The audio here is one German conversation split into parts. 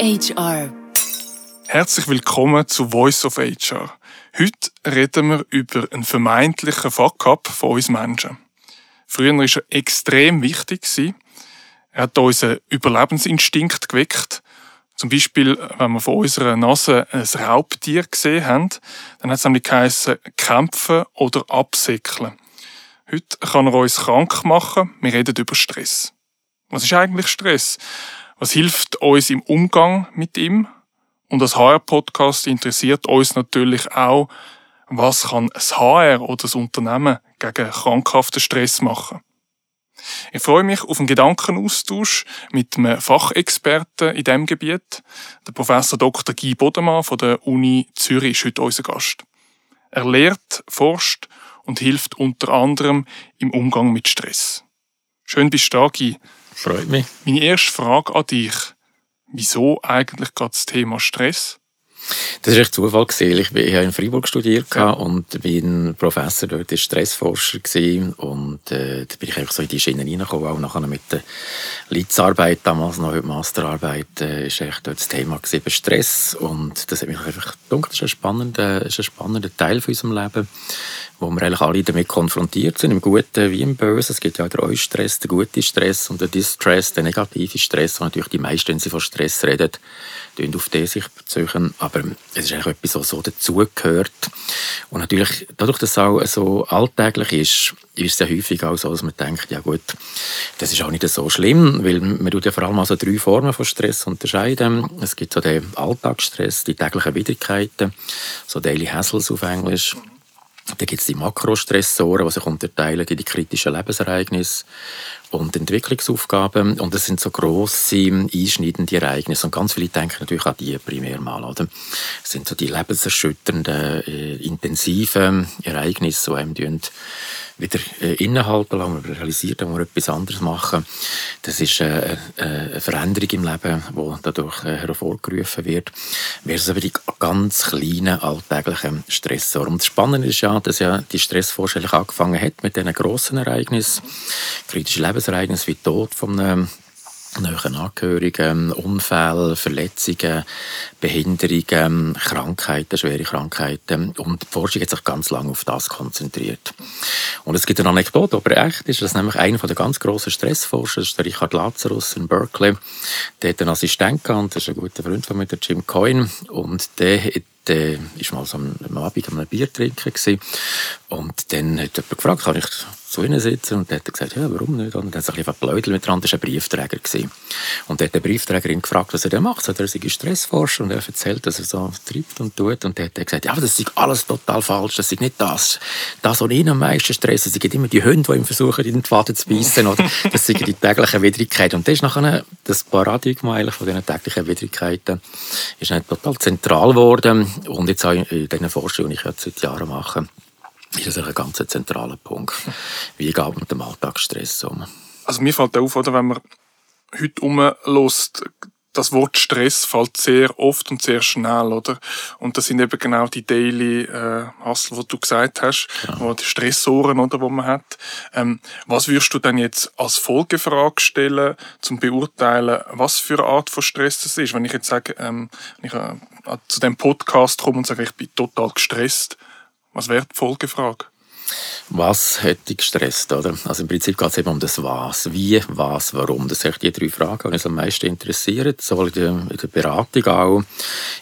HR. Herzlich willkommen zu Voice of HR. Heute reden wir über einen vermeintlichen Fuck-up von uns Menschen. Früher war er extrem wichtig. Er hat unseren Überlebensinstinkt geweckt. Zum Beispiel, wenn wir von unserer Nase ein Raubtier gesehen haben, dann hat es nämlich geheißen, kämpfen oder absäckeln. Heute kann er uns krank machen. Wir reden über Stress. Was ist eigentlich Stress? Was hilft uns im Umgang mit ihm? Und als HR-Podcast interessiert uns natürlich auch, was kann das HR oder das Unternehmen gegen krankhaften Stress machen. Ich freue mich auf einen Gedankenaustausch mit einem Fachexperten in diesem Gebiet. Der Professor Dr. Guy Bodemann von der Uni Zürich ist heute unser Gast. Er lehrt, forscht und hilft unter anderem im Umgang mit Stress. Schön bist du da, Guy. Freut mich. Meine erste Frage an dich. Wieso eigentlich gerade das Thema Stress? Das war echt Zufall. Ich, ich habe in Freiburg studiert ja. und bin Professor dort, ist Stressforscher gewesen. und äh, da bin ich einfach so in die Schiene reingekommen, auch nachher mit der Litzarbeit, damals noch heute Masterarbeit, äh, ist echt dort das Thema gewesen, Stress und das hat mich einfach gedacht, das ist ein spannender, ist ein spannender Teil von unserem Leben, wo wir eigentlich alle damit konfrontiert sind, im Guten wie im Bösen. Es gibt ja auch den Eustress, den guten Stress und den Distress, den negativen Stress, wo natürlich die meisten, wenn sie von Stress reden, auf den sich beziehen. Aber es ist eigentlich etwas, was so dazugehört. Und natürlich, dadurch, dass es auch so alltäglich ist, ist es ja häufig auch so, dass man denkt, ja gut, das ist auch nicht so schlimm, weil man tut ja vor allem also drei Formen von Stress unterscheiden. Es gibt so den Alltagsstress, die täglichen Widrigkeiten, so Daily Hassles auf Englisch. Dann gibt es die Makrostressoren, die sich unterteilen in die kritischen Lebensereignisse und Entwicklungsaufgaben. Und das sind so grosse, einschneidende Ereignisse. Und ganz viele denken natürlich an die primär mal. Oder? Das sind so die lebenserschütternden, äh, intensiven Ereignisse, die einem wieder äh, innehalten lassen, wir realisieren, dass wir etwas anderes machen. Das ist äh, äh, eine Veränderung im Leben, die dadurch äh, hervorgerufen wird. Versus aber die ganz kleinen alltäglichen Stressoren. Und das Spannende ist ja, dass ja die Stressvorstellung angefangen hat mit diesen grossen Ereignissen, kritische Lebensereignisse wie Tod von einem nahen Angehörigen, Unfälle, Verletzungen, Behinderungen, Krankheiten, schwere Krankheiten. Und die Forschung hat sich ganz lange auf das konzentriert. Und es gibt eine Anekdote, aber echt ist, dass nämlich einer der ganz grossen Stressforscher, das ist der Richard Lazarus in Berkeley, der hat einen Assistent gehabt, das ist ein guter Freund von mir, der Jim Coyne, und der der war mal so am Abend am Bier trinken gewesen. und dann hat jemand gefragt, kann ich zu ihnen sitzen? Und dann hat er gesagt, ja, warum nicht? Und dann hat er ein bisschen mit dran, das war ein Briefträger. Gewesen. Und dann hat der Briefträger ihn gefragt, was er denn macht. Er sei Stressforscher und er erzählt, dass er so treibt und tut. Und dann hat er gesagt, ja, aber das ist alles total falsch, das ist nicht das. Das, was ihn am meisten stresst, das sind immer die Hunde, die ihm versuchen, in den Faden zu beißen, oder das sind die täglichen Widrigkeiten. Und das ist nachher, das Paradigma eigentlich von diesen täglichen Widrigkeiten, ist dann total zentral geworden. Und jetzt auch in diesen Forschungen, die ich jetzt seit Jahren mache, ist das ein ganz zentraler Punkt. Wie geht man mit dem Alltagsstress um? Also mir fällt auf, oder, wenn man heute umlässt, das Wort Stress fällt sehr oft und sehr schnell, oder? Und das sind eben genau die Daily äh, Hustle, die du gesagt hast, ja. die Stressoren, oder, wo man hat. Ähm, was würdest du denn jetzt als Folgefrage stellen, zum beurteilen, was für eine Art von Stress das ist? Wenn ich jetzt sage, ähm, wenn ich äh, zu dem Podcast komme und sage, ich bin total gestresst, was wäre die Folgefrage? Was hätte gestresst, oder? Also im Prinzip geht es eben um das Was. Wie, was, warum. Das sind die drei Fragen, die uns am meisten interessieren. Sowohl in der, in der Beratung auch,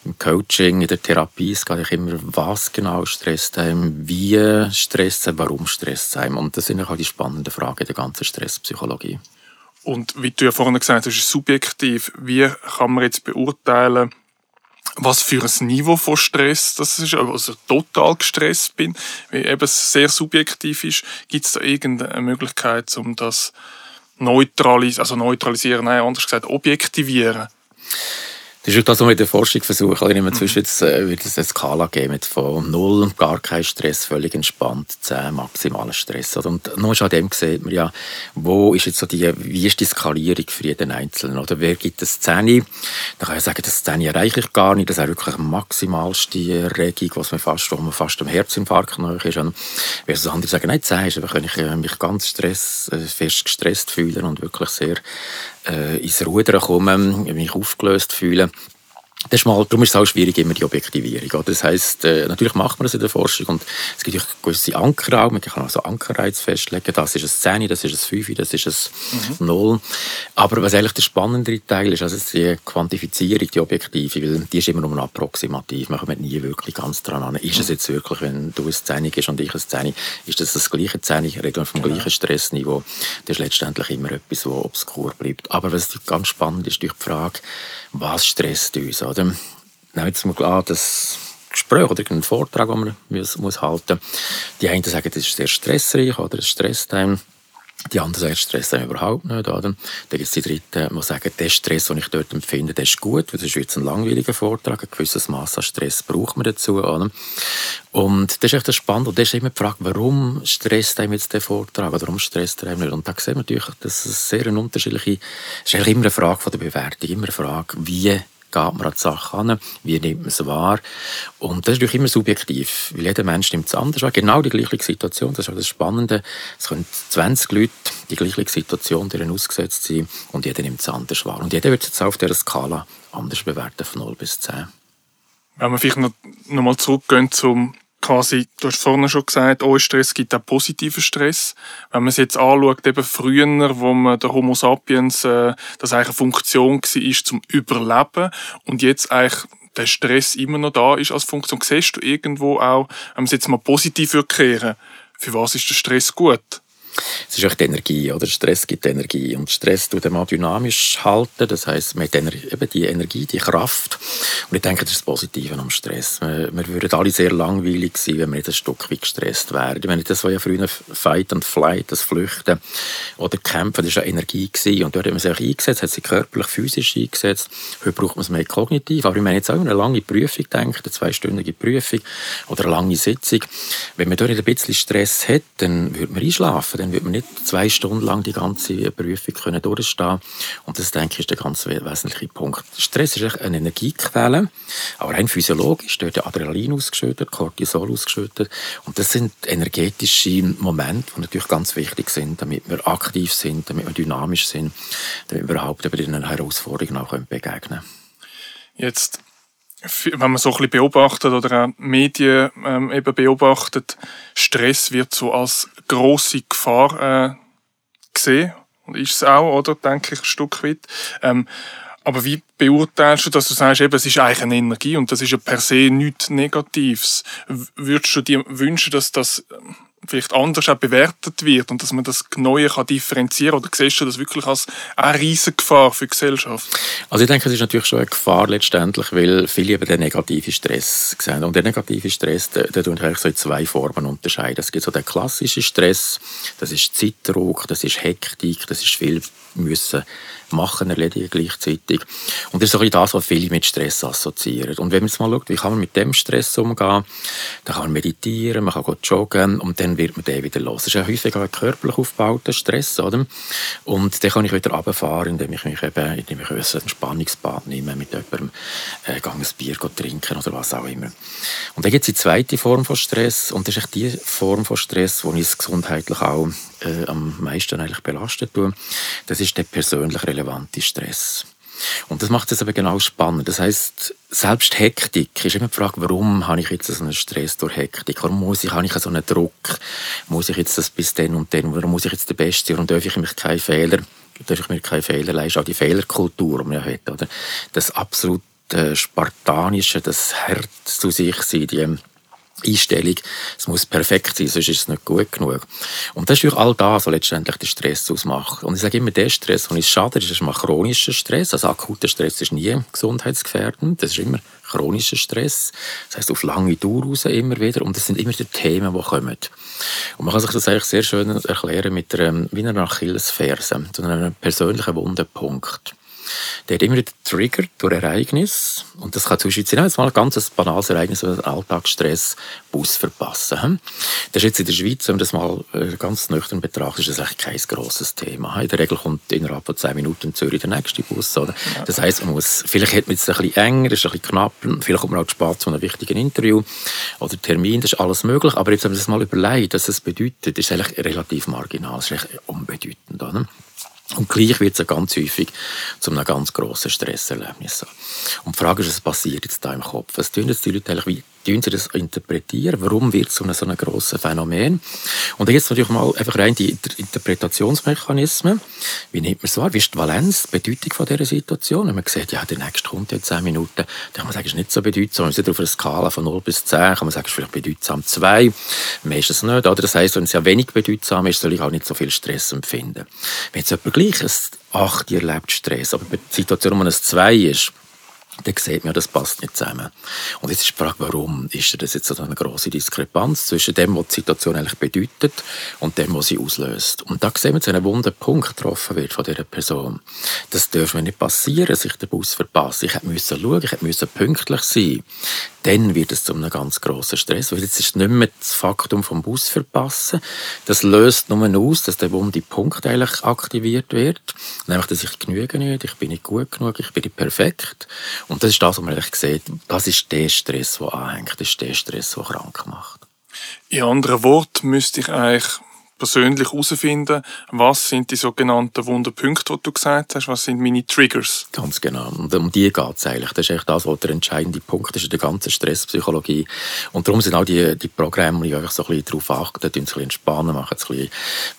im Coaching, in der Therapie. Es geht immer, was genau stresst einem, wie stresst einem, warum stresst einem. Und das sind auch die spannenden Fragen der ganzen Stresspsychologie. Und wie du ja vorhin gesagt hast, ist subjektiv. Wie kann man jetzt beurteilen, was für ein Niveau von Stress das ist, also total gestresst bin, wie eben sehr subjektiv ist, gibt es da irgendeine Möglichkeit, um das neutralis also neutralisieren, nein, anders gesagt, objektivieren? Das ist auch das, was wir der Forschung versuchen. Ich zwischen jetzt äh, wird es eine Skala geben von null, gar kein Stress, völlig entspannt, 10, maximaler Stress. Und nur schon an dem sieht man ja, wo ist jetzt so die, wie ist die Skalierung für jeden Einzelnen? Oder wer gibt das 10? Da kann ich sagen, das 10 erreiche ich gar nicht. Das ist wirklich die maximalste Regung, was man fast, wo man fast am Herzinfarkt noch ist. Und während andere sagen, nein, 10 ist, aber kann ich äh, mich ganz stress, äh, fest gestresst fühlen und wirklich sehr äh, ins Rudern komme, mich aufgelöst fühle. Das ist mal, darum ist es auch schwierig, immer die Objektivierung. Oder? Das heisst, äh, natürlich macht man das in der Forschung und es gibt gewisse Anker auch. Man kann also Ankerreiz festlegen. Das ist ein 10, das ist ein 5, das ist ein mhm. 0. Aber was eigentlich der spannendere Teil ist, also die Quantifizierung, die Objektive, weil die ist immer nur approximativ. Man kommt nie wirklich ganz dran an. Ist es jetzt wirklich, wenn du ein 10 bist und ich ein 10, ist das das gleiche 10? Reden wir vom gleichen Stressniveau. Das ist letztendlich immer etwas, was obskur bleibt. Aber was ganz spannend ist, ist die Frage, was stresst uns? Oder? Nehmen jetzt mal an, das Gespräch oder einen Vortrag, den man muss, muss halten Die einen sagen, das ist sehr stressreich oder ein Stresstime. Die anderen sagen, Stress haben überhaupt nicht. Oder? Dann gibt es die Dritten, die sagen, der Stress, den ich dort empfinde, der ist gut, weil das ist jetzt ein langweiliger Vortrag. Ein gewisses Maß an Stress braucht man dazu. Oder? Und das ist echt spannend. Und das ist immer die Frage, warum stresst einem jetzt der Vortrag oder warum stresst er einem nicht? Und da sehen wir natürlich, dass es sehr eine unterschiedliche, es ist immer eine Frage von der Bewertung, immer eine Frage, wie geht man an die Sache an, wie nimmt man es wahr. Und das ist natürlich immer subjektiv, weil jeder Mensch nimmt es anders wahr. Genau die gleiche Situation, das ist auch das Spannende. Es können 20 Leute die gleiche Situation deren ausgesetzt sein und jeder nimmt es anders wahr. Und jeder wird es jetzt auf dieser Skala anders bewerten, von 0 bis 10. Wenn wir vielleicht noch, noch mal zurückgehen zum quasi, du hast vorhin schon gesagt, oh, Stress gibt auch positiven Stress. Wenn man es jetzt anschaut, eben früher, wo man der Homo sapiens, äh, das eigentlich eine Funktion war, ist zum Überleben und jetzt eigentlich der Stress immer noch da ist als Funktion. Siehst du irgendwo auch, wenn man es jetzt mal positiv kehren für was ist der Stress gut? Es ist die Energie, oder? Stress gibt Energie. Und Stress tut mal dynamisch halten. Das heisst, man hat eben die Energie, die Kraft. Und ich denke, das ist das Positive am Stress. Wir, würden alle sehr langweilig sein, wenn wir nicht ein Stück weit gestresst wären. Ich meine, das war ja früher Fight and Flight, das Flüchten oder Kämpfen, das war ja Energie. Gewesen. Und dort hat man sich eingesetzt, hat sich körperlich, physisch eingesetzt. Heute braucht man es mehr kognitiv. Aber ich meine jetzt auch eine lange Prüfung denkt, eine zweistündige Prüfung oder eine lange Sitzung. Wenn man dort ein bisschen Stress hat, dann würde man einschlafen dann wird man nicht zwei Stunden lang die ganze Prüfung können durchstehen Und das, denke ich, ist der ganz wesentliche Punkt. Stress ist eine Energiequelle, aber rein physiologisch, da wird Adrenalin ausgeschüttet, Cortisol ausgeschüttet. Und das sind energetische Momente, die natürlich ganz wichtig sind, damit wir aktiv sind, damit wir dynamisch sind, damit wir überhaupt über diesen Herausforderungen auch begegnen können. Jetzt wenn man so ein bisschen beobachtet oder auch Medien ähm, eben beobachtet, Stress wird so als große Gefahr äh, gesehen und ist es auch, oder denke ich ein Stück weit. Ähm, aber wie beurteilst du, dass du sagst, eben, es ist eigentlich eine Energie und das ist ja per se nichts Negatives? Würdest du dir wünschen, dass das vielleicht anders auch bewertet wird und dass man das Neue kann differenzieren oder siehst du das wirklich als eine riesige Gefahr für die Gesellschaft? Also ich denke, es ist natürlich schon eine Gefahr letztendlich, weil viele eben den negativen Stress sehen. Und der negative Stress, der, der tut eigentlich so in zwei Formen unterscheiden. Es gibt so den klassischen Stress, das ist Zeitdruck, das ist Hektik, das ist viel müssen machen, erledigen gleichzeitig. Und das ist so ein das, was viele mit Stress assoziieren. Und wenn man jetzt mal schaut, wie kann man mit dem Stress umgehen, dann kann man meditieren, man kann joggen und dann wird man den wieder los. Das ist ja häufig ein körperlich aufgebauter Stress, oder? Und dann kann ich wieder runterfahren, indem ich mich eben, indem ich ein Entspannungsbad nehme, mit jemandem äh, ein Bier trinken oder was auch immer. Und dann gibt es die zweite Form von Stress und das ist die Form von Stress, die uns gesundheitlich auch äh, am meisten eigentlich belastet tun. Das ist der persönlich relevante Stress. Und das macht es aber genau spannend. Das heißt, selbst Hektik ist immer die Frage, warum habe ich jetzt so einen Stress durch Hektik? Warum muss ich, habe ich so einen Druck? Muss ich jetzt das bis dann und dann? Warum muss ich jetzt der Beste sein? Und darf ich mich keine Fehler, darf ich mir keine Fehler leisten? Auch die Fehlerkultur, die man hat, oder? Das absolut äh, Spartanische, das Herz zu sich sein, die Einstellung, es muss perfekt sein, sonst ist es nicht gut genug. Und das ist all das, was letztendlich den Stress ausmacht. Und ich sage immer, der Stress, der uns schadet, ist mal chronischer Stress. Also akuter Stress ist nie gesundheitsgefährdend. Das ist immer chronischer Stress. Das heißt auf lange Dauer raus immer wieder. Und das sind immer die Themen, die kommen. Und man kann sich das eigentlich sehr schön erklären mit einer, wie einer Achillesferse, so einem persönlichen Wundenpunkt. Der hat immer wieder triggert durch Ereignis. Und das kann zum Beispiel sein, jetzt mal ein ganz banales Ereignis, wie Alltagsstress, Bus verpassen. Hm? Das ist jetzt in der Schweiz, wenn man das mal äh, ganz nüchtern betrachtet, ist das eigentlich kein grosses Thema. In der Regel kommt innerhalb von zehn Minuten in Zürich der nächste Bus. Oder? Das heisst, man muss, vielleicht hat man es ein bisschen enger, ist ein bisschen knapp, vielleicht kommt man auch spät zu einem wichtigen Interview oder Termin, das ist alles möglich. Aber jetzt, wenn man das mal überlegt, was das bedeutet, ist es eigentlich relativ marginal, ist eigentlich unbedeutend. Oder? Und gleich wird es ganz häufig zu einem ganz grossen Stresserlebnis. Und die Frage ist, was passiert jetzt da im Kopf? Was tun jetzt die Leute eigentlich, wie tun sie das interpretieren? Warum wird es so ein, so ein grosses Phänomen? Und jetzt natürlich mal einfach rein die Interpretationsmechanismen. Wie nimmt man es wahr? Wie ist die Valenz, die Bedeutung von dieser Situation? Wenn man sieht, ja, der nächste kommt in 10 Minuten, dann kann man sagen, es ist nicht so bedeutsam. Man auf einer Skala von 0 bis 10 kann man sagen, es ist vielleicht bedeutsam 2. Meistens nicht. Oder das heisst, wenn es ja wenig bedeutsam ist, soll ich auch nicht so viel Stress empfinden. Wenn jetzt jemand gleich ein 8 erlebt Stress, aber die Situation, wo es 2 ist, dann sieht man, das passt nicht zusammen. Und jetzt ist die Frage, warum ist das jetzt so eine große Diskrepanz zwischen dem, was die Situation eigentlich bedeutet und dem, was sie auslöst. Und da sehen wir, dass ein wunder Punkt getroffen wird von dieser Person. Das darf mir nicht passieren, dass ich den Bus verpasse. Ich musste schauen, ich musste pünktlich sein dann wird es zu einem ganz grossen Stress. Weil jetzt ist nicht mehr das Faktum vom Bus verpassen. Das löst nur aus, dass der wunde Punkt eigentlich aktiviert wird. Nämlich, dass ich genüge nicht, ich bin nicht gut genug, ich bin nicht perfekt. Und das ist das, was man eigentlich sieht. Das ist der Stress, der anhängt. Das ist der Stress, der krank macht. In anderen Worten müsste ich eigentlich persönlich herausfinden, was sind die sogenannten Wunderpunkte, die du gesagt hast, was sind meine Triggers. Ganz genau. Und um die geht es eigentlich. Das ist echt das, was der entscheidende Punkt ist in der ganzen Stresspsychologie. Und darum sind auch die, die Programme, die einfach so ein bisschen darauf achten, die ein bisschen entspannen, machen es ein bisschen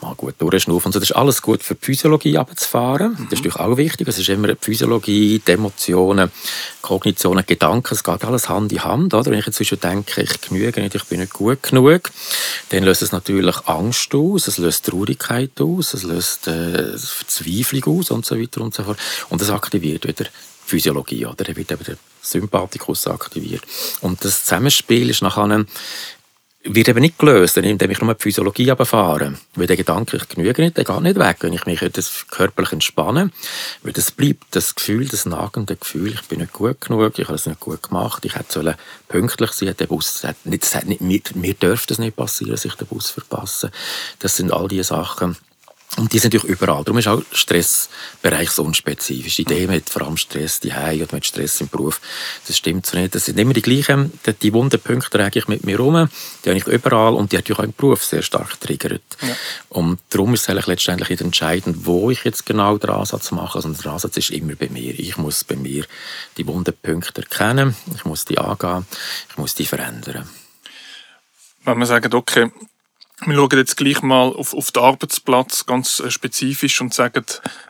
mal gut durchschnaufen. Und so. Das ist alles gut für die Physiologie abzufahren. Mhm. Das ist natürlich auch wichtig. Es ist immer die Physiologie, die Emotionen, Kognitionen, Gedanken, es geht alles Hand in Hand. Oder? Wenn ich jetzt denke, ich genüge nicht, ich bin nicht gut genug, dann löst es natürlich Angst aus aus, es löst Traurigkeit aus, es löst äh, Verzweiflung aus und so weiter und so fort. Und das aktiviert wieder die Physiologie, oder? Dann wird eben der Sympathikus aktiviert. Und das Zusammenspiel ist nachher wird eben nicht gelöst, indem ich nur die Physiologie runterfahre. Weil der Gedanke, ich genüge nicht, der geht nicht weg. Wenn ich mich körperlich entspanne, weil das bleibt das Gefühl, das nagende Gefühl, ich bin nicht gut genug, ich habe es nicht gut gemacht, ich hätte pünktlich sein der Bus, das nicht, das nicht, mir, mir dürfte es nicht passieren, dass ich den Bus verpasse. Das sind all diese Sachen, und die sind natürlich überall. Darum ist auch Stressbereich so unspezifisch. Die Idee mit vor allem Stress die oder mit Stress im Beruf, das stimmt so nicht. Das sind immer die gleichen. Die wunden Punkte trage ich mit mir rum. Die habe ich überall und die hat auch im Beruf sehr stark triggert. Ja. Und darum ist es eigentlich letztendlich nicht entscheidend, wo ich jetzt genau den Ansatz mache. Also der Ansatz ist immer bei mir. Ich muss bei mir die wunden Punkte erkennen. Ich muss die angehen. Ich muss die verändern. Wenn man sagt, okay, wir schauen jetzt gleich mal auf, auf den Arbeitsplatz ganz äh, spezifisch und sagen,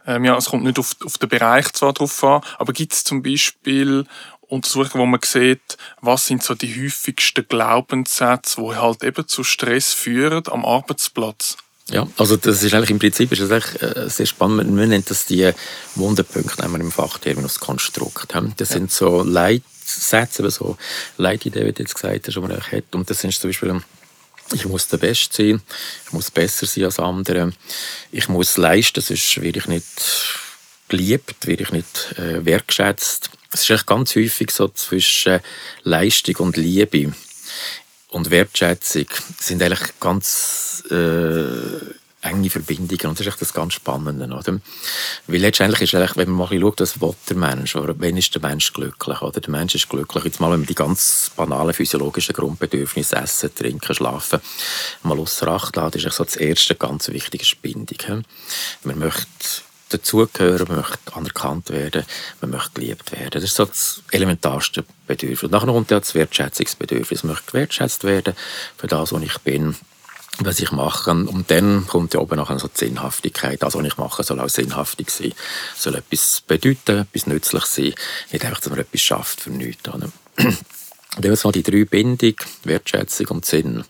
ähm, ja, es kommt nicht auf, auf den Bereich zwar drauf an, aber gibt es zum Beispiel Untersuchungen, wo man sieht, was sind so die häufigsten Glaubenssätze, die halt eben zu Stress führen am Arbeitsplatz? Ja, also das ist eigentlich im Prinzip ist das eigentlich, äh, sehr spannend. Man nennt das die Wunderpunkte im Fachterminus Konstrukt. Das sind so Leitsätze, so Leitideen, wie du jetzt gesagt hast, die man hat. Und das sind zum Beispiel ich muss der Beste sein, ich muss besser sein als andere, ich muss leisten, sonst werde ich nicht geliebt, werde ich nicht äh, wertschätzt. Es ist echt ganz häufig so zwischen Leistung und Liebe und Wertschätzung sind eigentlich ganz äh, enge Verbindungen. Und das ist echt das ganz Spannende. Oder? Weil letztendlich ist eigentlich, wenn man mal schaut, was will der Mensch, oder wenn ist der Mensch glücklich? Oder? Der Mensch ist glücklich, jetzt mal, wenn man die ganz banalen physiologischen Grundbedürfnisse, Essen, Trinken, Schlafen, mal außer Acht lässt, ist so das erste ganz wichtige Bindung. Man möchte dazugehören, man möchte anerkannt werden, man möchte geliebt werden. Das ist so das elementarste Bedürfnis. Und nachher kommt ja das Wertschätzungsbedürfnis. Man möchte wertschätzt werden für das, was ich bin was ich mache. Und dann kommt ja oben nachher so die Sinnhaftigkeit. Das, was ich mache, soll auch sinnhaftig sein. Soll etwas bedeuten, etwas nützlich sein. Nicht einfach, dass man etwas schafft für nichts. Und dann mal die drei Bindung, Wertschätzung und Sinn.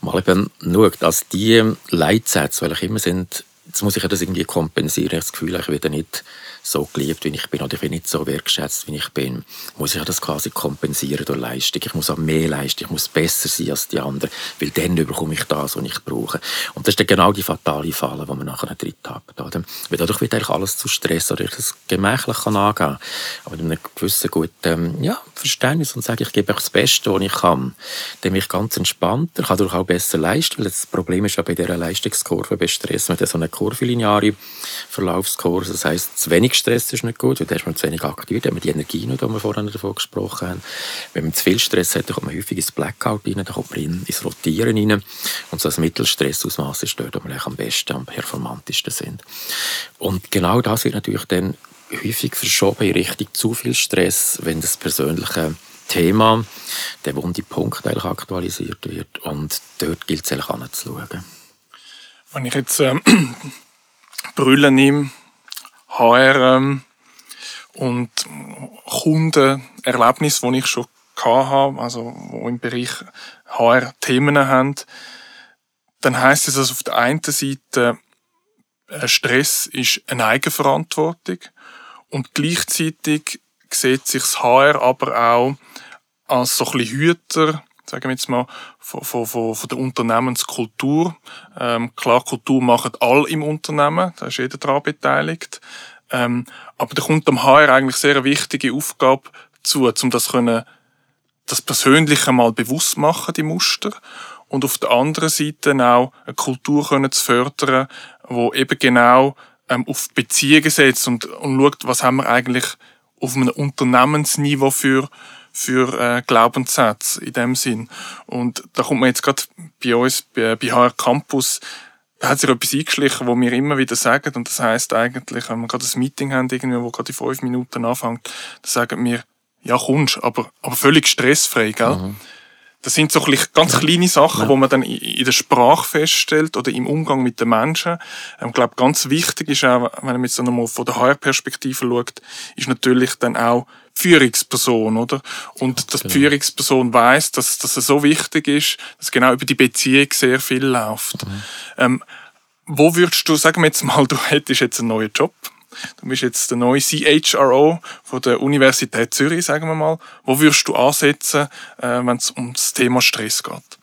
Mal eben schaut, dass die Leitsätze, welche immer sind, jetzt muss ich ja das irgendwie kompensieren. Ich habe das Gefühl, ich werde nicht so geliebt, wie ich bin, oder ich bin nicht so wertgeschätzt, wie ich bin, muss ich das quasi kompensieren durch Leistung. Ich muss auch mehr leisten, ich muss besser sein als die anderen, weil dann bekomme ich das, was ich brauche. Und das ist dann genau die fatale Falle, die man nachher drin hat. Oder? Weil dadurch wird eigentlich alles zu Stress, oder ich das gemächlich kann angehen aber mit einem gewissen guten ja, Verständnis und sage, ich gebe das Beste, was ich kann, dann bin ich ganz entspannt, ich kann dadurch auch besser leisten, weil das Problem ist ja bei dieser Leistungskurve bei Stress, hat so eine kurvilineare Verlaufskurve, das heisst, zu wenig wenig Stress ist nicht gut, weil dann ist man zu wenig aktiviert, dann hat man die Energie nicht, die wir vorhin davon gesprochen haben. Wenn man zu viel Stress hat, dann kommt man häufig ins Blackout rein, dann kommt man ins Rotieren rein. Und so ein Mittelstressausmaß ist dort, wo wir am besten, am performantesten sind. Und genau das wird natürlich dann häufig verschoben in Richtung zu viel Stress, wenn das persönliche Thema, der wunde Punkt eigentlich aktualisiert wird. Und dort gilt es eigentlich anzuschauen. Wenn ich jetzt ähm, Brille nehme, HR und Kundenerlebnis, die ich schon hatte, also wo im Bereich HR Themen haben, dann heißt es, dass auf der einen Seite äh, Stress ist eine Eigenverantwortung und gleichzeitig sieht sich das HR aber auch als so ein bisschen Hüter, sagen wir jetzt mal, von, von, von, von der Unternehmenskultur. Ähm, klar, Kultur machen alle im Unternehmen, da ist jeder daran beteiligt. Ähm, aber da kommt am HR eigentlich sehr eine wichtige Aufgabe zu, um das können, das Persönliche mal bewusst machen, die Muster. Und auf der anderen Seite auch eine Kultur können zu fördern, wo eben genau ähm, auf Beziehungen setzt und, und schaut, was haben wir eigentlich auf einem Unternehmensniveau für für äh, Glaubenssätze in dem Sinn. Und da kommt man jetzt gerade bei uns, bei, bei HR Campus, hat sich etwas eingeschlichen, wo wir immer wieder sagen, und das heißt eigentlich, wenn wir gerade ein Meeting haben, irgendwie, wo gerade in fünf Minuten anfängt, da sagen wir, ja, kommst, aber, aber völlig stressfrey, gell? Mhm. Das sind so ganz kleine Sachen, ja. wo man dann in der Sprache feststellt oder im Umgang mit den Menschen. Ähm, ich glaube, ganz wichtig ist auch, wenn man jetzt nochmal von der HR-Perspektive schaut, ist natürlich dann auch Führungsperson, oder? Und dass genau. die Führungsperson weiß, dass, dass es so wichtig ist, dass genau über die Beziehung sehr viel läuft. Mhm. Ähm, wo würdest du, sagen wir jetzt mal, du hättest jetzt einen neuen Job, Du bist jetzt der neue CHRO von der Universität Zürich, sagen wir mal. Wo würdest du ansetzen, äh, wenn es um das Thema Stress geht?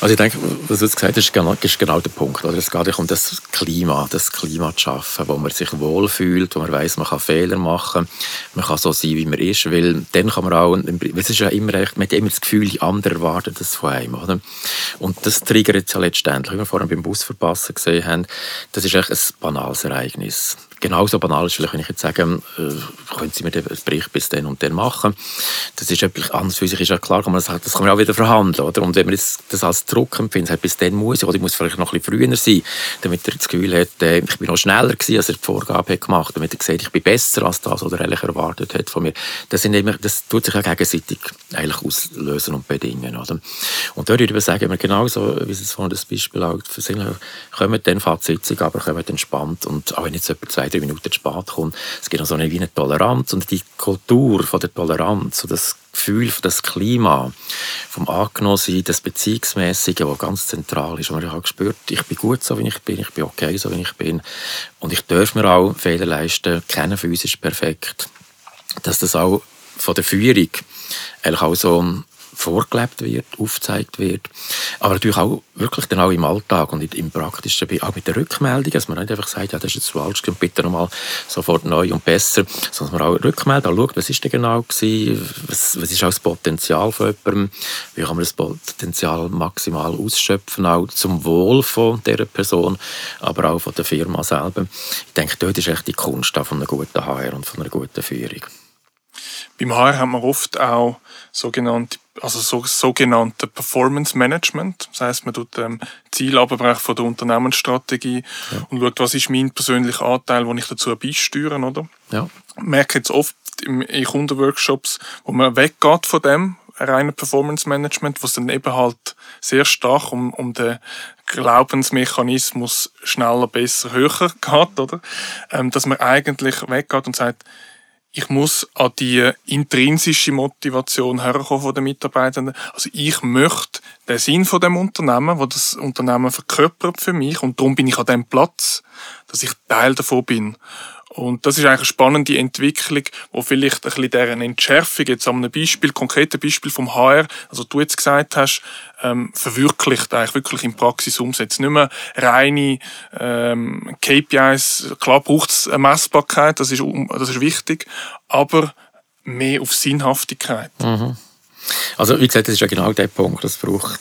Also ich denke, was du jetzt gesagt hast, ist genau, ist genau der Punkt. Oder? Es geht um das Klima, das Klima zu schaffen, wo man sich wohlfühlt, wo man weiß, man kann Fehler machen, man kann so sein, wie man ist, weil dann kann man auch, es ist ja immer man hat immer das Gefühl, die anderen erwarten das von einem. Oder? Und das triggert ja letztendlich, wie wir vorhin beim Busverpassen gesehen haben, das ist echt ein banales Ereignis genauso banal ist, vielleicht, wenn ich jetzt sage, äh, können Sie mir den Bericht bis dann und dann machen. Das ist etwas, an für sich ist ja klar, das, das kann man auch wieder verhandeln, oder? Und wenn man jetzt das als Druck empfindet, halt, bis dann muss ich, oder ich muss vielleicht noch ein bisschen früher sein, damit er das Gefühl hat, äh, ich bin noch schneller gewesen, als er die Vorgabe hat gemacht, damit er sieht, ich bin besser als das, was er eigentlich erwartet hat von mir. Das, sind immer, das tut sich ja gegenseitig eigentlich auslösen und bedingen, oder? Und dort würde ich sagen, wir genauso, wie es vorhin das Beispiel auch versehen kommen dann Fazit, aber kommen entspannt und auch wenn jetzt jemand zwei, drei Minuten zu spät kommt. Es gibt auch so eine, wie eine Toleranz und die Kultur von der Toleranz und das Gefühl, das Klima vom Angenommensein, das Beziehungsmäßige, das ganz zentral ist. Und ich habe gespürt, ich bin gut so, wie ich bin, ich bin okay, so wie ich bin. Und ich darf mir auch Fehler leisten, kennen physisch perfekt. Dass das auch von der Führung eigentlich auch so vorgelebt wird, aufgezeigt wird. Aber natürlich auch wirklich auch im Alltag und im Praktischen, auch mit der Rückmeldung, dass man nicht einfach sagt, ja, das ist jetzt falsch, bitte nochmal sofort neu und besser, sondern man auch rückmeldet, auch schaut, was ist denn genau gewesen, was, was ist auch das Potenzial von jemandem, wie kann man das Potenzial maximal ausschöpfen, auch zum Wohl von dieser Person, aber auch von der Firma selber. Ich denke, dort ist echt die Kunst von einer guten HR und von einer guten Führung. Beim HR haben wir oft auch sogenannte, also so, sogenannte Performance Management. Das heißt, man tut ähm, Ziel abbrechen von der Unternehmensstrategie ja. und schaut, was ist mein persönlicher Anteil, den ich dazu beisteuern, oder? Ja. Ich merke jetzt oft in Kundenworkshops, wo man weggeht von dem reinen Performance Management, wo es dann eben halt sehr stark um, um den Glaubensmechanismus schneller, besser, höher geht, oder? Ähm, dass man eigentlich weggeht und sagt, ich muss an die intrinsische Motivation herkommen von den Mitarbeitenden. Also ich möchte den Sinn von dem Unternehmen, wo das Unternehmen verkörpert für mich und darum bin ich an dem Platz, dass ich Teil davon bin. Und das ist eigentlich eine spannende Entwicklung, wo vielleicht ein bisschen deren Entschärfung, jetzt an einem Beispiel, konkreten Beispiel vom HR, also du jetzt gesagt hast, ähm, verwirklicht, eigentlich wirklich in Praxis umsetzt. Nicht mehr reine ähm, KPIs, klar braucht es eine Messbarkeit, das ist, das ist wichtig, aber mehr auf Sinnhaftigkeit. Mhm. Also wie gesagt, das ist ja genau der Punkt. Es braucht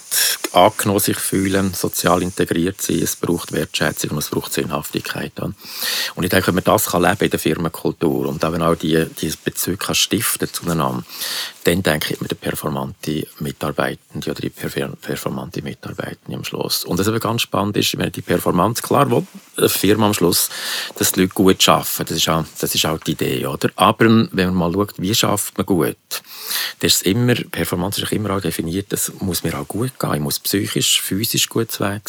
angenommen sich fühlen, sozial integriert sein, es braucht Wertschätzung und es braucht Sinnhaftigkeit. Und ich denke, wenn man das kann leben in der Firmenkultur und auch auch die, die Bezüge kann stiften zueinander, dann denke ich, mit der performante Mitarbeitende oder die performante Mitarbeitende am Schluss. Und was aber ganz spannend ist, wenn die Performance, klar, wo eine Firma am Schluss, dass die Leute gut arbeiten, das ist auch, das ist auch die Idee, oder? Aber wenn man mal schaut, wie schafft man gut, dann ist immer, Performance ist immer auch definiert, das muss mir auch gut gehen. Ich muss psychisch, physisch gut sein.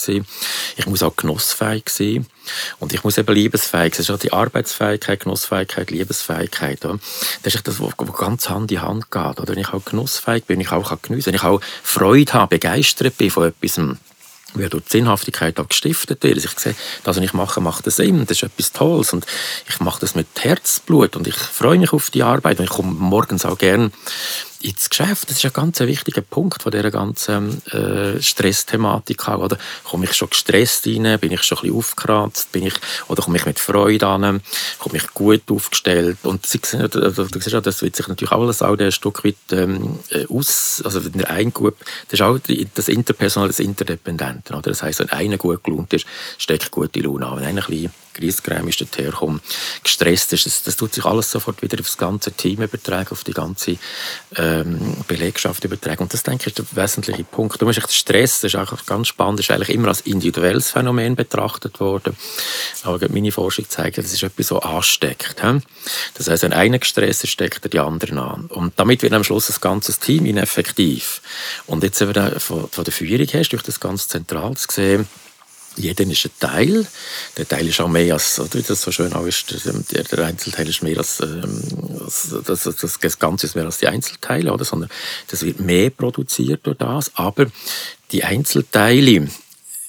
Ich muss auch genussfähig sein. Und ich muss eben liebesfähig sein. Das ist auch die Arbeitsfähigkeit, Genussfähigkeit, Liebesfähigkeit. Das ist das, was ganz Hand in Hand geht. Wenn ich auch genussfähig bin, wenn ich auch geniessen kann, wenn ich auch Freude habe, begeistert bin von etwas, wie durch die Sinnhaftigkeit auch gestiftet wird. Ich sehe, das, was ich mache, macht Sinn. Das ist etwas Tolles. Und ich mache das mit Herzblut. Und ich freue mich auf die Arbeit. Und ich komme morgens auch gerne ins Geschäft. Das ist ein ganz wichtiger Punkt von dieser ganzen äh, Stressthematik. Oder komme ich schon gestresst rein? Bin ich schon ein bisschen aufgeratzt? Bin ich, oder komme ich mit Freude an? Komme ich gut aufgestellt? Und sehen, du, siehst auch, das wird sich natürlich alles auch ein Stück weit ähm, äh, aus, also in der einen gut, das ist auch das Interpersonal, das Interdependente. Oder? Das heisst, wenn einer gut gelohnt ist, steckt gute Laune an. Wenn einer ein bisschen griesgrämisch herkommt, gestresst ist, das, das tut sich alles sofort wieder auf das ganze Team übertragen, auf die ganze ähm, Belegschaft übertragen. Und das, denke ich, ist der wesentliche Punkt. Du musst Stress, das ist auch ganz spannend, ist eigentlich immer als individuelles Phänomen betrachtet worden. Aber meine Forschung zeigt, das ist etwas, so ansteckt. He? Das heißt, wenn einer gestresst ist, steckt er die anderen an. Und damit wird am Schluss das ganze Team ineffektiv. Und jetzt, wenn du von, von der Führung hast, durch das ganz zentral zu sehen, jeder ist ein Teil. Der Teil ist auch mehr als, oder wie das so schön auch ist, der, der Einzelteil ist mehr als, ähm, das, das, das Ganze ist mehr als die Einzelteile, oder? sondern das wird mehr produziert durch das. Aber die Einzelteile,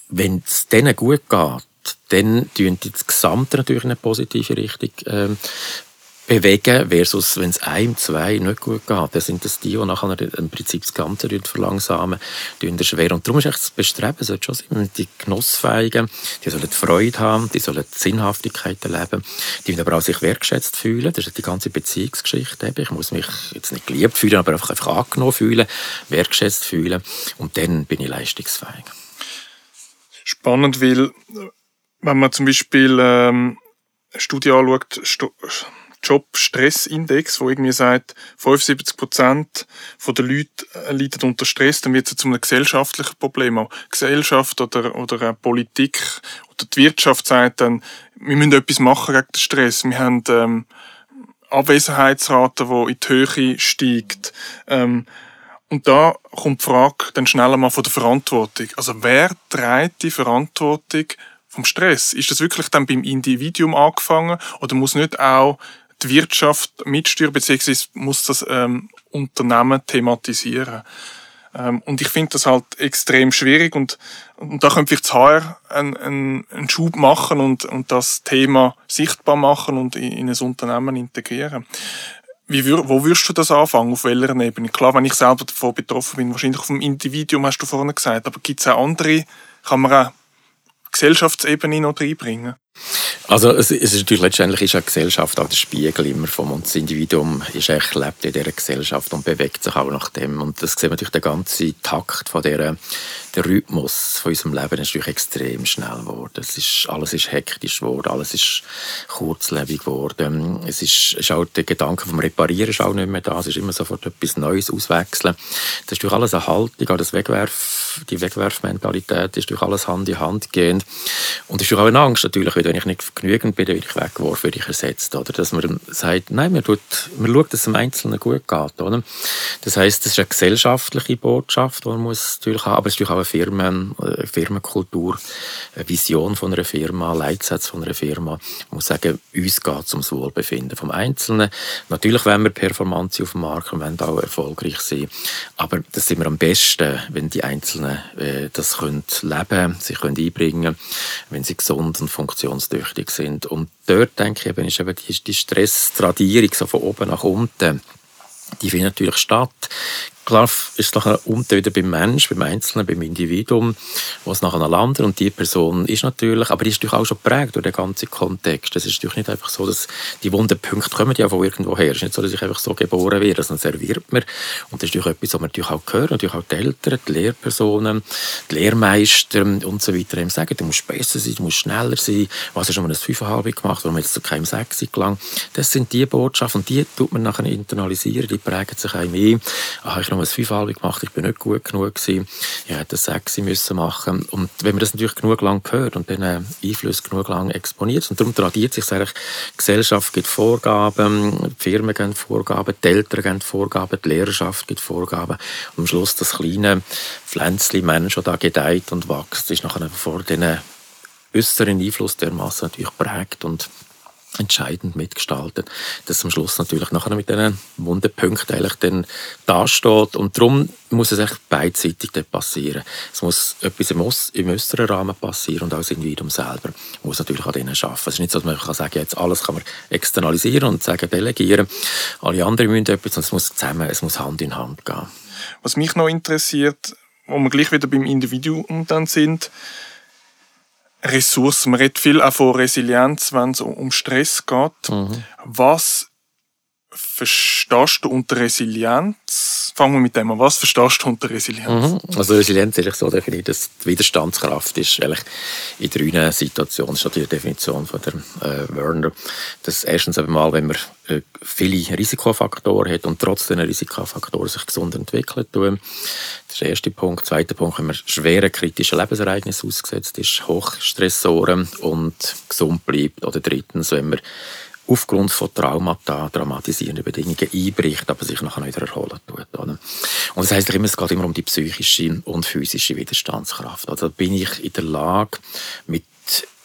wenn es denen gut geht, dann tun die das Gesamte natürlich in eine positive Richtung ähm, bewegen, versus wenn es einem, zwei nicht gut geht, dann sind das die, die nachher im Prinzip das Ganze verlangsamen, die schwer. Und darum ist echt das Bestreben, sollte schon sein, die Genussfähigen, die sollen Freude haben, die sollen Sinnhaftigkeit erleben, die müssen aber auch sich wertschätzt fühlen, das ist die ganze Beziehungsgeschichte. Ich muss mich jetzt nicht geliebt fühlen, aber einfach, einfach angenommen fühlen, wertschätzt fühlen und dann bin ich leistungsfähig. Spannend, weil wenn man zum Beispiel ähm, eine Studie anschaut, Job-Stress-Index, wo irgendwie sagt, 75 Prozent der Leute äh, leiden unter Stress, dann wird es zu einem gesellschaftlichen Problem. Auch Gesellschaft oder, oder Politik oder die Wirtschaft sagt dann, wir müssen etwas machen gegen den Stress. Wir haben ähm, Abwesenheitsrate, die in die Höhe steigt. Ähm, und da kommt die Frage dann schneller mal von der Verantwortung. Also wer trägt die Verantwortung vom Stress? Ist das wirklich dann beim Individuum angefangen oder muss nicht auch die Wirtschaft mitsteuern, beziehungsweise muss das ähm, Unternehmen thematisieren. Ähm, und ich finde das halt extrem schwierig und, und da könnte vielleicht das HR einen, einen, einen Schub machen und, und das Thema sichtbar machen und in, in ein Unternehmen integrieren. Wie wür wo würdest du das anfangen? Auf welcher Ebene? Klar, wenn ich selber davon betroffen bin, wahrscheinlich auf dem Individuum, hast du vorhin gesagt, aber gibt es auch andere, kann man auch Gesellschaftsebene noch reinbringen? Also es, es ist natürlich letztendlich ist eine Gesellschaft auch der Spiegel immer vom und das Individuum ist echt lebt in dieser Gesellschaft und bewegt sich auch nach dem und das sieht man natürlich der ganze Takt von der der Rhythmus von unserem Leben ist natürlich extrem schnell geworden. Es ist, alles ist hektisch geworden, alles ist kurzlebig geworden. Es ist, ist auch der Gedanke vom Reparieren ist auch nicht mehr da. Es ist immer sofort etwas Neues auswechseln. Das ist durch alles eine Haltung, auch das Wegwerf, die Wegwerfmentalität ist durch alles Hand in Hand gehend. Und es ist auch eine Angst natürlich, wenn ich nicht genügend bin, werde ich weggeworfen, werde ich ersetzt. Oder? Dass man sagt, nein, man, tut, man schaut, dass es dem Einzelnen gut geht. Oder? Das heisst, das ist eine gesellschaftliche Botschaft, die man muss natürlich haben, aber es ist natürlich auch Firmen, äh, Firmenkultur, eine Vision von einer Firma, Leitsatz von einer Firma. Ich muss sagen, uns geht es ums Wohlbefinden vom Einzelnen. Natürlich wollen wir Performance auf dem Markt und wollen auch erfolgreich sein. Aber das sind wir am besten, wenn die Einzelnen äh, das können leben, sich können einbringen, wenn sie gesund und funktionstüchtig sind. Und dort denke ich, ist eben die, die Stresstradierung so von oben nach unten die findet natürlich statt klar ist es nachher wieder beim Mensch, beim Einzelnen, beim Individuum, wo es nachher landet. Und die Person ist natürlich, aber die ist natürlich auch schon geprägt durch den ganzen Kontext. Es ist natürlich nicht einfach so, dass die wunden Punkte kommen ja von irgendwo her. Es ist nicht so, dass ich einfach so geboren werde, sondern serviert mir. Und das ist natürlich etwas, was man natürlich auch gehört, natürlich auch die Eltern, die Lehrpersonen, die Lehrmeister und so weiter eben sagen, du musst besser sein, du musst schneller sein. Was hast du um ein Fünfeinhalb gemacht, warum jetzt zu keinem Sechs gelangt? Das sind die Botschaften und die tut man nachher internalisieren, die prägen sich einem ein. Ah, ich noch ein Fünfeinhalb gemacht, ich bin nicht gut genug gewesen, ich hätte ein Sechs müssen machen. Und wenn man das natürlich genug lang hört und den Einfluss genug lang exponiert, und darum tradiert sich eigentlich, die Gesellschaft gibt Vorgaben, die Firmen geben Vorgaben, die Eltern geben Vorgaben, die Lehrerschaft gibt Vorgaben. Und am Schluss das kleine Pflänzchen Mensch, das da gedeiht und wächst, ist nachher vor diesen äußeren Einfluss der Masse natürlich prägt und entscheidend mitgestaltet, dass am Schluss natürlich nachher mit diesen Wundenpunkten eigentlich dann dasteht. Und darum muss es echt beidseitig passieren. Es muss etwas im, im äußeren Rahmen passieren und auch das Individuum selber muss natürlich an denen arbeiten. Es ist nicht so, dass man kann sagen, jetzt alles kann man externalisieren und sagen, delegieren. Alle anderen müssen etwas, sondern es muss zusammen, es muss Hand in Hand gehen. Was mich noch interessiert, wo wir gleich wieder beim Individuum dann sind, Ressourcen. Man redet viel auch von Resilienz, wenn es um Stress geht. Mhm. Was verstehst du unter Resilienz? Fangen wir mit dem an. Was verstehst du unter Resilienz? Mhm. Also Resilienz ist so definiert, dass die Widerstandskraft ist eigentlich in drei Situationen, das ist die Definition von der äh, Werner. Das erstens einmal, wenn man äh, viele Risikofaktoren hat und trotz dieser Risikofaktoren sich gesund entwickelt. Das ist der erste Punkt. Zweiter Punkt, wenn man schwere kritische Lebensereignisse ausgesetzt ist, Hochstressoren und gesund bleibt. Oder drittens, wenn man aufgrund von Traumata, traumatisierenden Bedingungen einbricht, aber sich nachher wieder erholen tut. Oder? Und das heisst es geht immer um die psychische und physische Widerstandskraft. Also bin ich in der Lage, mit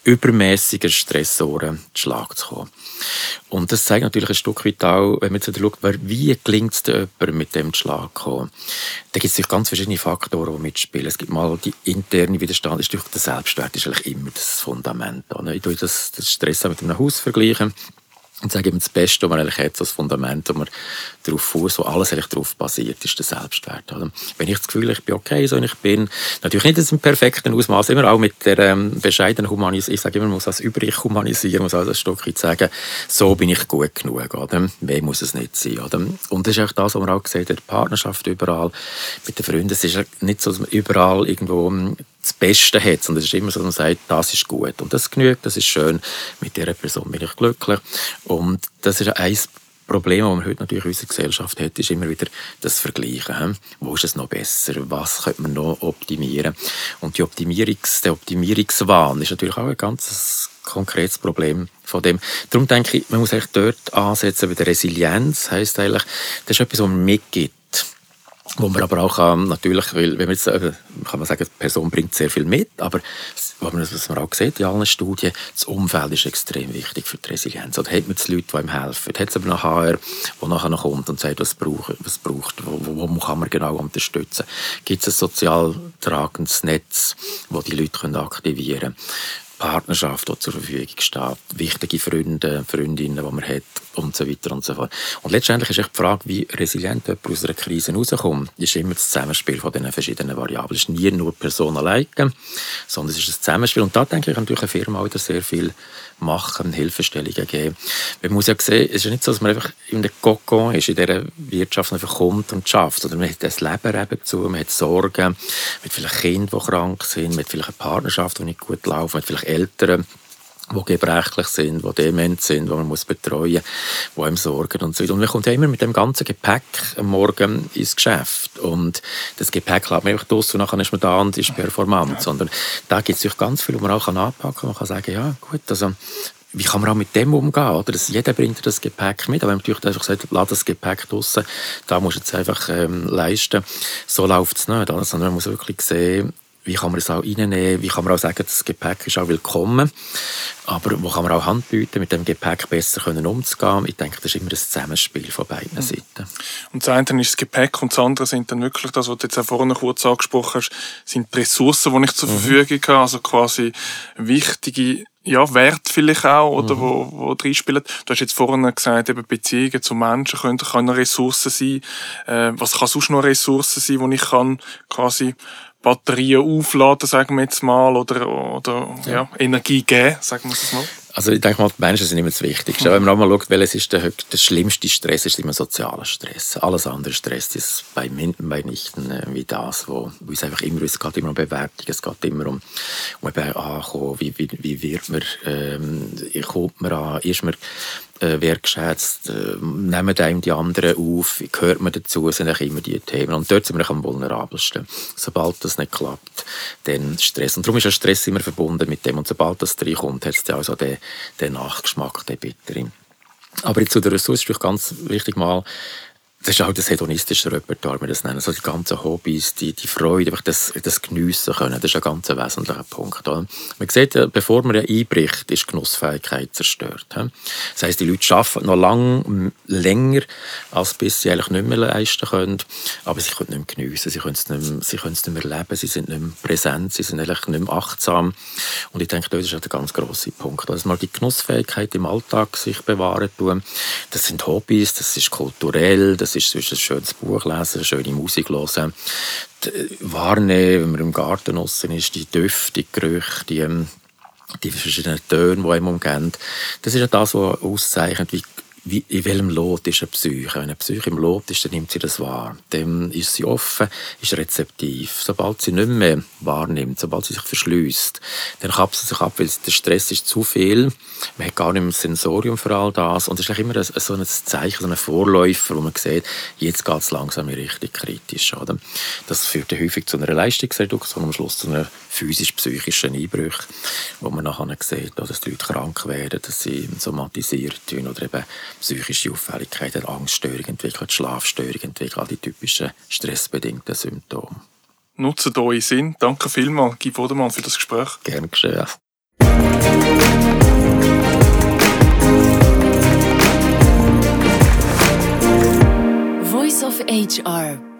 übermäßigen Stressoren zu Schlag zu kommen. Und das zeigt natürlich ein Stück weit auch, wenn man jetzt schaut, wie gelingt es jemandem, mit dem zu Schlag zu kommen. Da gibt es ganz verschiedene Faktoren, die mitspielen. Es gibt mal die interne Widerstand, ist der Selbstwert ist eigentlich immer das Fundament. Ich tue das, das Stress mit einem Haus vergleichen und sage eben das Beste, was man eigentlich hat, das Fundament, wo man darauf fußt, wo alles eigentlich darauf basiert, ist der Selbstwert. Oder? Wenn ich das Gefühl ich bin okay, so wie ich bin, natürlich nicht im perfekten Ausmaß, immer auch mit der ähm, bescheidenen Humanisierung, ich sage immer, man muss das übrig humanisieren, muss also ein Stück weit sagen, so bin ich gut genug, oder? Mehr muss es nicht sein, oder? Und das ist auch das, was man auch sieht in der Partnerschaft überall, mit den Freunden, es ist nicht so, dass man überall irgendwo ähm, das Beste hat, sondern es ist immer so, dass man sagt, das ist gut und das genügt, das ist schön, mit dieser Person bin ich glücklich und das ist ein Problem, das man heute natürlich in unserer Gesellschaft hat, ist immer wieder das Vergleichen. Wo ist es noch besser? Was könnte man noch optimieren? Und die Optimierungs-, der Optimierungswahn ist natürlich auch ein ganz konkretes Problem von dem. Darum denke ich, man muss eigentlich dort ansetzen bei der Resilienz. Heißt eigentlich, das ist etwas, was man mitgibt wo man aber auch ähm, natürlich, weil, wenn man jetzt, äh, kann man sagen, die Person bringt sehr viel mit, aber was man, auch sieht in allen Studien, das Umfeld ist extrem wichtig für die Resilienz. Oder hat man die Leute, die einem helfen? Hat es aber noch HR, der nachher noch kommt und sagt, was braucht, was braucht wo, wo, wo kann man genau unterstützen? Gibt es ein sozial tragendes Netz, das die Leute aktivieren können? Partnerschaft, die zur Verfügung steht, wichtige Freunde, Freundinnen, die man hat und so weiter und so fort. Und letztendlich ist die Frage, wie resilient jemand aus einer Krise rauskommt, ist immer das Zusammenspiel von diesen verschiedenen Variablen. Es ist nie nur Person alleine, sondern es ist ein Zusammenspiel. Und da denke ich, kann natürlich eine Firma auch sehr viel machen, Hilfestellungen geben. Man muss ja sehen, es ist nicht so, dass man einfach in der Kokon ist, in dieser Wirtschaft einfach kommt und schafft, sondern man hat das Leben eben zu, man hat Sorgen, man hat vielleicht Kinder, die krank sind, man hat vielleicht eine Partnerschaft, die nicht gut läuft, man vielleicht Eltern, die gebrechlich sind, die dement sind, die man muss betreuen muss, die einem sorgen und so weiter. Und man kommt ja immer mit dem ganzen Gepäck am Morgen ins Geschäft. Und das Gepäck lässt man einfach draus und dann ist man da und ist performant. Sondern da gibt es ganz viel, was man auch anpacken kann. Man kann sagen, ja gut, also wie kann man auch mit dem umgehen? Oder? Das, jeder bringt das Gepäck mit, aber natürlich einfach sagt, lass das Gepäck draussen, da musst du jetzt einfach ähm, leisten, so läuft es nicht. Also, man muss wirklich sehen, wie kann man es auch reinnehmen, wie kann man auch sagen, das Gepäck ist auch willkommen, aber wo kann man auch Hand bieten, mit dem Gepäck besser können umzugehen. Ich denke, das ist immer ein Zusammenspiel von beiden mhm. Seiten. Und das eine ist das Gepäck und das andere sind dann wirklich das, was du jetzt auch vorhin kurz angesprochen hast, sind die Ressourcen, die ich zur mhm. Verfügung habe, also quasi wichtige ja, Wert vielleicht auch, oder, mhm. wo, wo reinspielen. Du hast jetzt vorhin gesagt, eben Beziehungen zu Menschen können, können Ressourcen sein. Äh, was kann sonst noch Ressourcen sein, wo ich kann quasi Batterien aufladen, sagen wir jetzt mal, oder, oder ja. ja Energie geben, sagen wir es mal? Also ich denke mal, die Menschen sind immer das Wichtigste. Mhm. Wenn man mal schaut, welches ist der, der schlimmste Stress, ist immer sozialer Stress. Alles andere Stress ist bei, bei nichten äh, wie das, wo, es einfach immer, es geht immer um Bewertung, es geht immer um, um eben ankommen, wie, wie, wie wird man, ähm, kommt man an, ist man äh, wertschätzt, äh, nehmen einem die anderen auf, gehört man dazu, sind immer die Themen. Und dort sind wir am vulnerabelsten. Sobald das nicht klappt, dann Stress. Und darum ist der Stress immer verbunden mit dem. Und sobald das reinkommt, hat es dann also den, den Nachgeschmack, den bitteren. Aber jetzt zu der Ressource ist ganz wichtig mal, das ist auch das hedonistische Repertoire, wir das nennen. Also die ganzen Hobbys, die, die Freude, einfach das, das geniessen können, das ist ein ganz wesentlicher Punkt. Oder? Man sieht, bevor man ja einbricht, ist Genussfähigkeit zerstört. Das heisst, die Leute arbeiten noch lang, länger, als bis sie eigentlich nicht mehr leisten können, aber sie können nicht mehr geniessen, sie können es nicht mehr, sie können es nicht mehr leben, sie sind nicht mehr präsent, sie sind eigentlich nicht mehr achtsam. Und ich denke, das ist ein ganz grosser Punkt. Also mal die Genussfähigkeit im Alltag sich bewahren tun, das sind Hobbys, das ist kulturell, das das ist ein schönes Buch lesen, schöne Musik hören, wahrnehmen, wenn man im Garten draußen ist, die Düfte, die Gerüche, die, ähm, die verschiedenen Töne, die einem umgeben. Das ist ja das, was auszeichnet, wie wie, in welchem Lot ist eine Psyche. Wenn eine Psyche im Lot ist, dann nimmt sie das wahr. Dann ist sie offen, ist rezeptiv. Sobald sie nicht mehr wahrnimmt, sobald sie sich verschließt, dann kapselt sie sich ab, weil der Stress ist zu viel. Man hat gar nicht mehr Sensorium für all das. Und es ist immer so ein Zeichen, so ein Vorläufer, wo man sieht, jetzt geht es langsam richtig kritisch. Oder? Das führt häufig zu einer Leistungsreduktion, am Schluss zu einer physisch-psychischen Einbruch, wo man nachher sieht, dass die Leute krank werden, dass sie somatisiert werden oder eben psychische Auffälligkeiten, Angststörungen entwickeln, Schlafstörungen entwickeln, all die typischen stressbedingten Symptome. Nutzt euren Sinn. Danke vielmals, Guy Bodemann, für das Gespräch. Gerne geschehen. Voice of HR